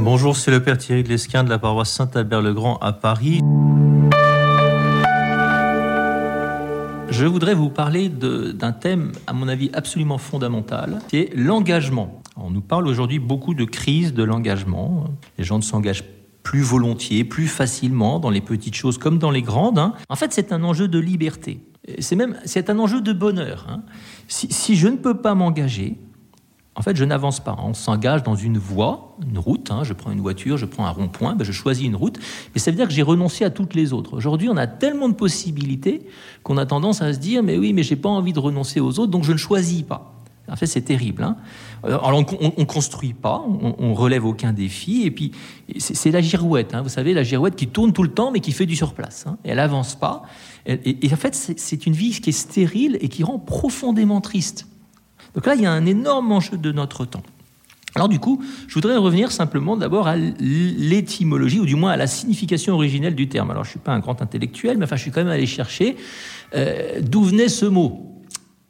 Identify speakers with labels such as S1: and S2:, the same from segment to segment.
S1: Bonjour, c'est le Père Thierry de de la paroisse Saint-Albert-le-Grand à Paris. Je voudrais vous parler d'un thème, à mon avis, absolument fondamental, qui est l'engagement. On nous parle aujourd'hui beaucoup de crise de l'engagement. Les gens ne s'engagent plus volontiers, plus facilement dans les petites choses comme dans les grandes. Hein. En fait, c'est un enjeu de liberté. C'est même un enjeu de bonheur. Hein. Si, si je ne peux pas m'engager, en fait, je n'avance pas. On s'engage dans une voie, une route. Hein. je prends une voiture, je prends un rond-point, ben je choisis une route. Mais ça veut dire que j'ai renoncé à toutes les autres. Aujourd'hui, on a tellement de possibilités qu'on a tendance à se dire mais oui, mais j'ai pas envie de renoncer aux autres, donc je ne choisis pas. En fait, c'est terrible. Hein. Alors, on ne construit pas, on, on, relève aucun défi, et puis c'est la girouette. Hein. Vous savez, la girouette qui tourne tout le temps, mais qui fait du surplace. Elle avance pas. Et, et en fait, c'est une vie qui est stérile et qui rend profondément triste. Donc là, il y a un énorme enjeu de notre temps. Alors du coup, je voudrais revenir simplement d'abord à l'étymologie, ou du moins à la signification originelle du terme. Alors je ne suis pas un grand intellectuel, mais enfin je suis quand même allé chercher euh, d'où venait ce mot.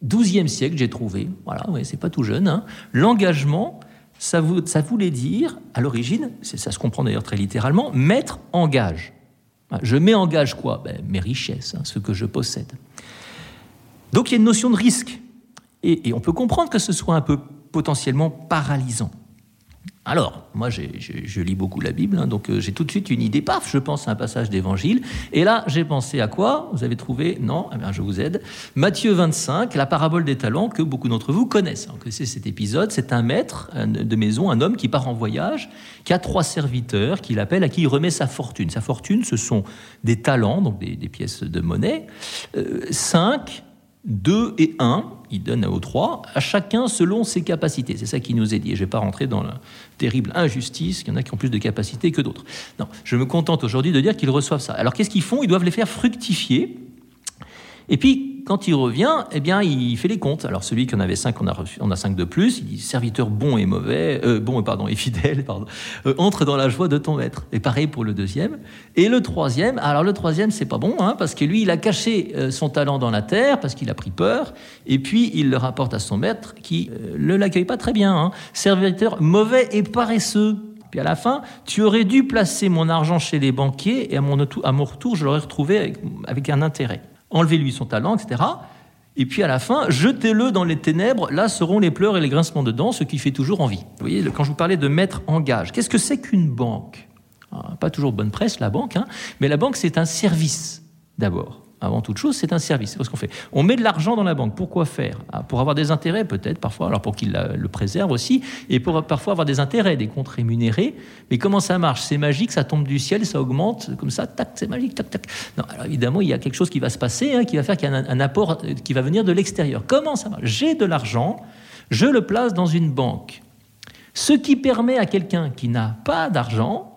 S1: 12e siècle, j'ai trouvé, voilà, ouais, c'est pas tout jeune, hein. l'engagement, ça, voulait dire, à l'origine, ça se comprend d'ailleurs très littéralement, mettre en gage. Je mets en gage quoi? Ben, Mes richesses, hein, ce que je possède. Donc il y a une notion de risque. Et, on peut comprendre que ce soit un peu potentiellement paralysant. Alors, moi, je lis beaucoup la Bible, hein, donc euh, j'ai tout de suite une idée, paf, je pense à un passage d'évangile. Et là, j'ai pensé à quoi? Vous avez trouvé? Non? Eh bien, je vous aide. Matthieu 25, la parabole des talents que beaucoup d'entre vous connaissent. Connaissez cet épisode C'est un maître de maison, un homme qui part en voyage, qui a trois serviteurs, qu'il appelle, à qui il remet sa fortune. Sa fortune, ce sont des talents, donc des, pièces de monnaie, euh, cinq 2 et 1, il donne aux 3, à chacun selon ses capacités. C'est ça qui nous est dit. je ne vais pas rentrer dans la terrible injustice, qu'il y en a qui ont plus de capacités que d'autres. Non, je me contente aujourd'hui de dire qu'ils reçoivent ça. Alors qu'est-ce qu'ils font? Ils doivent les faire fructifier. Et puis, quand il revient, eh bien, il fait les comptes. Alors celui qui en avait cinq, on a, on a cinq de plus. Il dit serviteur bon et mauvais, euh, bon pardon et fidèle, pardon, euh, entre dans la joie de ton maître. Et pareil pour le deuxième. Et le troisième, alors le troisième, c'est pas bon, hein, parce que lui, il a caché euh, son talent dans la terre parce qu'il a pris peur. Et puis il le rapporte à son maître qui ne l'accueille pas très bien. Hein. Serviteur mauvais et paresseux. Puis à la fin, tu aurais dû placer mon argent chez les banquiers et à mon, à mon retour, je l'aurais retrouvé avec un intérêt enlevez-lui son talent, etc. Et puis à la fin, jetez-le dans les ténèbres, là seront les pleurs et les grincements de dents, ce qui fait toujours envie. Vous voyez, quand je vous parlais de mettre en gage, qu'est-ce que c'est qu'une banque? Ah, Pas toujours bonne presse, la banque, hein, mais la banque, c'est un service d'abord avant toute chose, c'est un service. C'est ce qu'on fait. On met de l'argent dans la banque. Pourquoi faire? Ah, Pour avoir des intérêts, peut-être, parfois, alors pour qu'il le préserve aussi, et pour parfois avoir des intérêts, des comptes rémunérés. Mais comment ça marche? C'est magique, ça tombe du ciel, ça augmente, comme ça, tac, c'est magique, tac, tac. Non, alors évidemment, il y a quelque chose qui va se passer, hein, qui va faire qu'il y a un, apport euh, qui va venir de l'extérieur. Comment ça marche? J'ai de l'argent, je le place dans une banque. Ce qui permet à quelqu'un qui n'a pas d'argent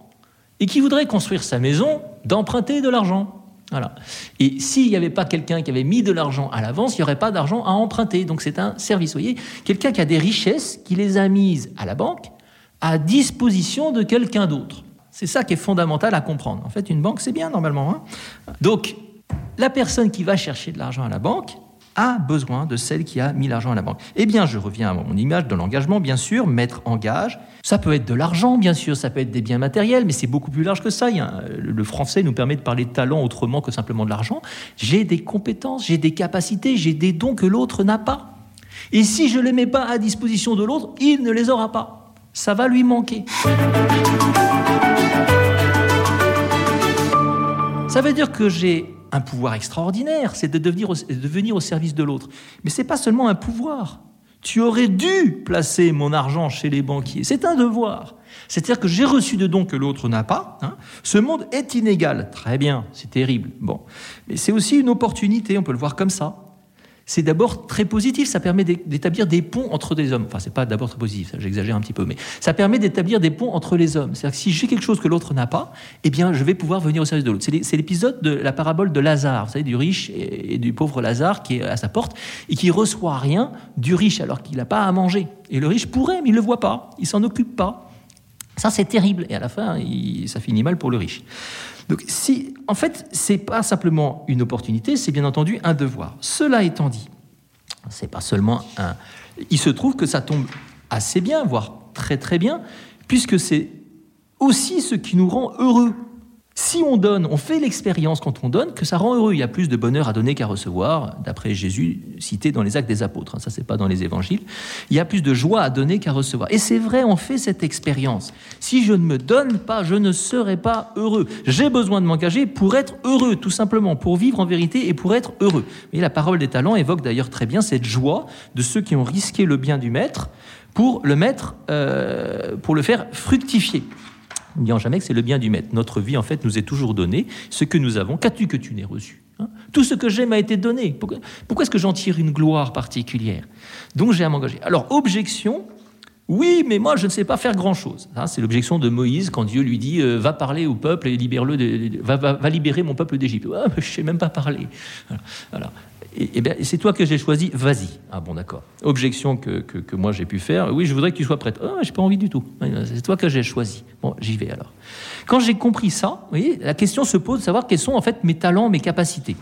S1: et qui voudrait construire sa maison d'emprunter de l'argent. Voilà. Et s'il n'y avait pas quelqu'un qui avait mis de l'argent à l'avance, il n'y aurait pas d'argent à emprunter. Donc c'est un service. Vous voyez, quelqu'un qui a des richesses, qui les a mises à la banque, à disposition de quelqu'un d'autre. C'est ça qui est fondamental à comprendre. En fait, une banque, c'est bien normalement. Hein. Donc, la personne qui va chercher de l'argent à la banque, a besoin de celle qui a mis l'argent à la banque. Eh bien, je reviens à mon image de l'engagement, bien sûr, mettre en gage. Ça peut être de l'argent, bien sûr, ça peut être des biens matériels, mais c'est beaucoup plus large que ça. le français nous permet de parler de talent autrement que simplement de l'argent. J'ai des compétences, j'ai des capacités, j'ai des dons que l'autre n'a pas. Et si je ne les mets pas à disposition de l'autre, il ne les aura pas. Ça va lui manquer. Ça veut dire que j'ai un pouvoir extraordinaire, c'est de devenir, au, de venir au service de l'autre. Mais ce n'est pas seulement un pouvoir. Tu aurais dû placer mon argent chez les banquiers. C'est un devoir. C'est-à-dire que j'ai reçu de dons que l'autre n'a pas. Hein. Ce monde est inégal. Très bien, c'est terrible. Bon. Mais c'est aussi une opportunité, on peut le voir comme ça c'est d'abord très positif. Ça permet d'établir des ponts entre des hommes. Enfin, c'est pas d'abord très positif, j'exagère un petit peu, mais ça permet d'établir des ponts entre les hommes. C'est-à-dire que si j'ai quelque chose que l'autre n'a pas, eh bien, je vais pouvoir venir au service de l'autre. C'est l'épisode de la parabole de Lazare, vous savez, du riche et du pauvre Lazare qui est à sa porte et qui reçoit rien du riche alors qu'il n'a pas à manger. Et le riche pourrait, mais il le voit pas, il s'en occupe pas. Ça, c'est terrible. Et à la fin, ça finit mal pour le riche. Donc, si, en fait, c'est pas simplement une opportunité, c'est bien entendu un devoir. Cela étant dit, c'est pas seulement un. Il se trouve que ça tombe assez bien, voire très très bien, puisque c'est aussi ce qui nous rend heureux. Si on donne, on fait l'expérience quand on donne que ça rend heureux. Il y a plus de bonheur à donner qu'à recevoir, d'après Jésus cité dans les actes des apôtres. Hein, ça, c'est pas dans les évangiles. Il y a plus de joie à donner qu'à recevoir. Et c'est vrai, on fait cette expérience. Si je ne me donne pas, je ne serai pas heureux. J'ai besoin de m'engager pour être heureux, tout simplement, pour vivre en vérité et pour être heureux. Et la parole des talents évoque d'ailleurs très bien cette joie de ceux qui ont risqué le bien du maître pour le euh, pour le faire fructifier n'oubliant jamais que c'est le bien du maître. Notre vie, en fait, nous est toujours donnée. Ce que nous avons, qu'as-tu que tu n'aies reçu hein? Tout ce que j'ai m'a été donné. Pourquoi, est-ce que j'en tire une gloire particulière? Donc j'ai à m'engager. Alors, objection, oui, mais moi, je ne sais pas faire grand-chose. C'est l'objection de Moïse quand Dieu lui dit euh, Va parler au peuple et libère-le, va, va, libérer mon peuple d'Égypte. Ah, je ne sais même pas parler. Et, bien, c'est toi que j'ai choisi, vas-y. Ah bon, d'accord. Objection que, que, moi j'ai pu faire, oui, je voudrais que tu sois prête. Ah, j'ai pas envie du tout. C'est toi que j'ai choisi. Bon, j'y vais alors. Quand j'ai compris ça, la question se pose de savoir quels sont en fait mes talents, mes capacités.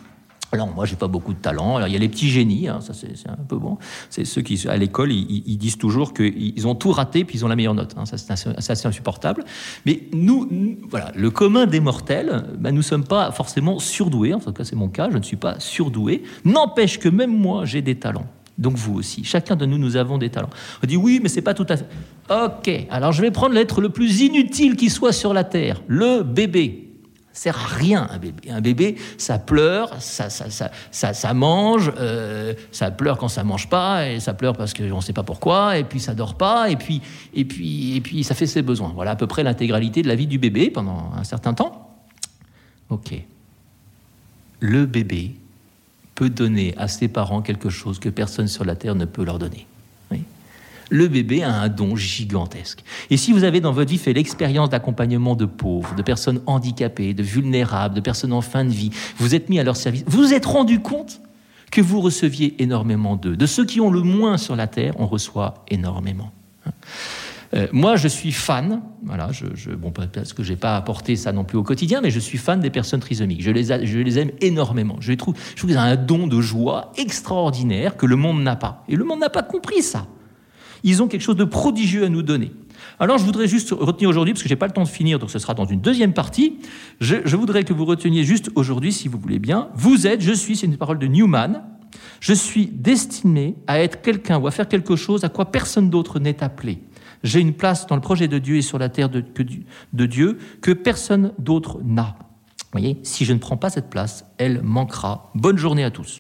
S1: Alors moi, j'ai pas beaucoup de talent. Alors il y a les petits génies, hein, ça c'est un peu bon. C'est ceux qui, à l'école, ils, disent toujours qu'ils ont tout raté puis ils ont la meilleure note. Hein. Ça c'est assez, insupportable. Mais nous, voilà, le commun des mortels, ben, nous sommes pas forcément surdoués. En tout cas, c'est mon cas. Je ne suis pas surdoué. N'empêche que même moi, j'ai des talents. Donc vous aussi. Chacun de nous, nous avons des talents. On dit oui, mais c'est pas tout à fait. Ok. Alors je vais prendre l'être le plus inutile qui soit sur la terre, le bébé sert à rien un bébé. Un bébé, ça pleure, ça, ça, ça, ça, mange, euh, ça pleure quand ça mange pas, et ça pleure parce qu'on ne sait pas pourquoi, et puis ça dort pas, et puis, et puis, et puis ça fait ses besoins. Voilà à peu près l'intégralité de la vie du bébé pendant un certain temps. Ok. Le bébé peut donner à ses parents quelque chose que personne sur la terre ne peut leur donner le bébé a un don gigantesque. Et si vous avez dans votre vie fait l'expérience d'accompagnement de pauvres, de personnes handicapées, de vulnérables, de personnes en fin de vie, vous êtes mis à leur service, vous vous êtes rendu compte que vous receviez énormément d'eux. De ceux qui ont le moins sur la terre, on reçoit énormément. Euh, moi, je suis fan, voilà, je, bon, parce que je n'ai pas apporté ça non plus au quotidien, mais je suis fan des personnes trisomiques. Je les, aime énormément. Je, trouve, je trouve qu'ils ont un don de joie extraordinaire que le monde n'a pas. Et le monde n'a pas compris ça. Ils ont quelque chose de prodigieux à nous donner. Alors je voudrais juste retenir aujourd'hui, parce que je n'ai pas le temps de finir, donc ce sera dans une deuxième partie, je, voudrais que vous reteniez juste aujourd'hui, si vous voulez bien, vous êtes, je suis, c'est une parole de Newman, je suis destiné à être quelqu'un ou à faire quelque chose à quoi personne d'autre n'est appelé. J'ai une place dans le projet de Dieu et sur la terre de, de Dieu que personne d'autre n'a. Vous voyez, si je ne prends pas cette place, elle manquera. Bonne journée à tous.